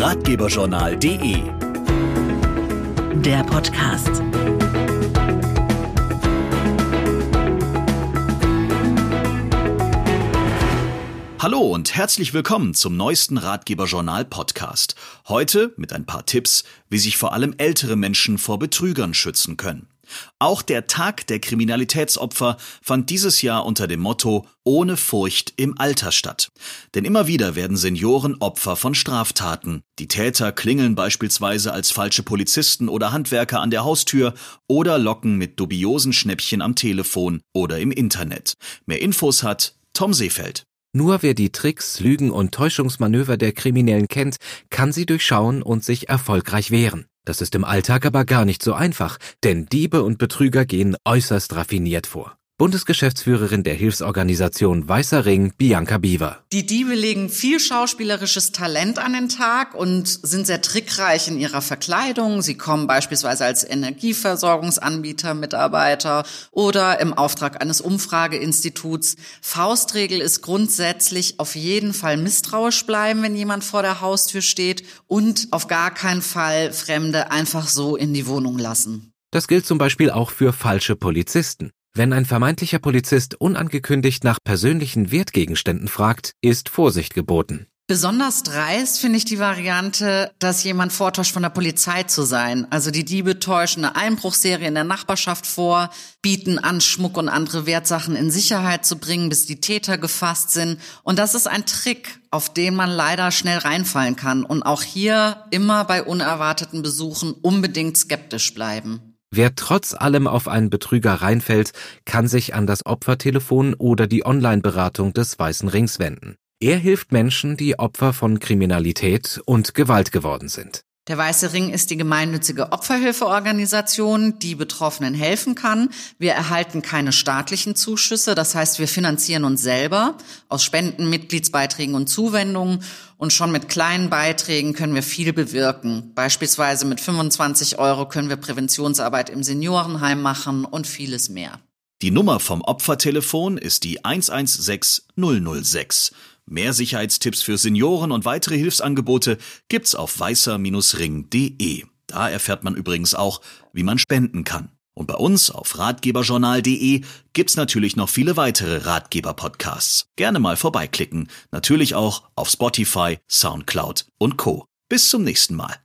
ratgeberjournal.de Der Podcast. Hallo und herzlich willkommen zum neuesten Ratgeberjournal Podcast. Heute mit ein paar Tipps, wie sich vor allem ältere Menschen vor Betrügern schützen können. Auch der Tag der Kriminalitätsopfer fand dieses Jahr unter dem Motto Ohne Furcht im Alter statt. Denn immer wieder werden Senioren Opfer von Straftaten. Die Täter klingeln beispielsweise als falsche Polizisten oder Handwerker an der Haustür oder locken mit dubiosen Schnäppchen am Telefon oder im Internet. Mehr Infos hat Tom Seefeld. Nur wer die Tricks, Lügen und Täuschungsmanöver der Kriminellen kennt, kann sie durchschauen und sich erfolgreich wehren. Das ist im Alltag aber gar nicht so einfach, denn Diebe und Betrüger gehen äußerst raffiniert vor. Bundesgeschäftsführerin der Hilfsorganisation Weißer Ring, Bianca Biewer. Die Diebe legen viel schauspielerisches Talent an den Tag und sind sehr trickreich in ihrer Verkleidung. Sie kommen beispielsweise als Energieversorgungsanbieter, Mitarbeiter oder im Auftrag eines Umfrageinstituts. Faustregel ist grundsätzlich auf jeden Fall misstrauisch bleiben, wenn jemand vor der Haustür steht und auf gar keinen Fall Fremde einfach so in die Wohnung lassen. Das gilt zum Beispiel auch für falsche Polizisten. Wenn ein vermeintlicher Polizist unangekündigt nach persönlichen Wertgegenständen fragt, ist Vorsicht geboten. Besonders dreist finde ich die Variante, dass jemand vortäuscht, von der Polizei zu sein. Also die Diebe täuschen eine Einbruchserie in der Nachbarschaft vor, bieten an, Schmuck und andere Wertsachen in Sicherheit zu bringen, bis die Täter gefasst sind. Und das ist ein Trick, auf den man leider schnell reinfallen kann. Und auch hier immer bei unerwarteten Besuchen unbedingt skeptisch bleiben. Wer trotz allem auf einen Betrüger reinfällt, kann sich an das Opfertelefon oder die Online-Beratung des Weißen Rings wenden. Er hilft Menschen, die Opfer von Kriminalität und Gewalt geworden sind. Der Weiße Ring ist die gemeinnützige Opferhilfeorganisation, die Betroffenen helfen kann. Wir erhalten keine staatlichen Zuschüsse, das heißt, wir finanzieren uns selber aus Spenden, Mitgliedsbeiträgen und Zuwendungen. Und schon mit kleinen Beiträgen können wir viel bewirken. Beispielsweise mit 25 Euro können wir Präventionsarbeit im Seniorenheim machen und vieles mehr. Die Nummer vom Opfertelefon ist die 116006. Mehr Sicherheitstipps für Senioren und weitere Hilfsangebote gibt's auf weißer-ring.de. Da erfährt man übrigens auch, wie man spenden kann. Und bei uns auf ratgeberjournal.de gibt's natürlich noch viele weitere Ratgeber-Podcasts. Gerne mal vorbeiklicken. Natürlich auch auf Spotify, Soundcloud und Co. Bis zum nächsten Mal.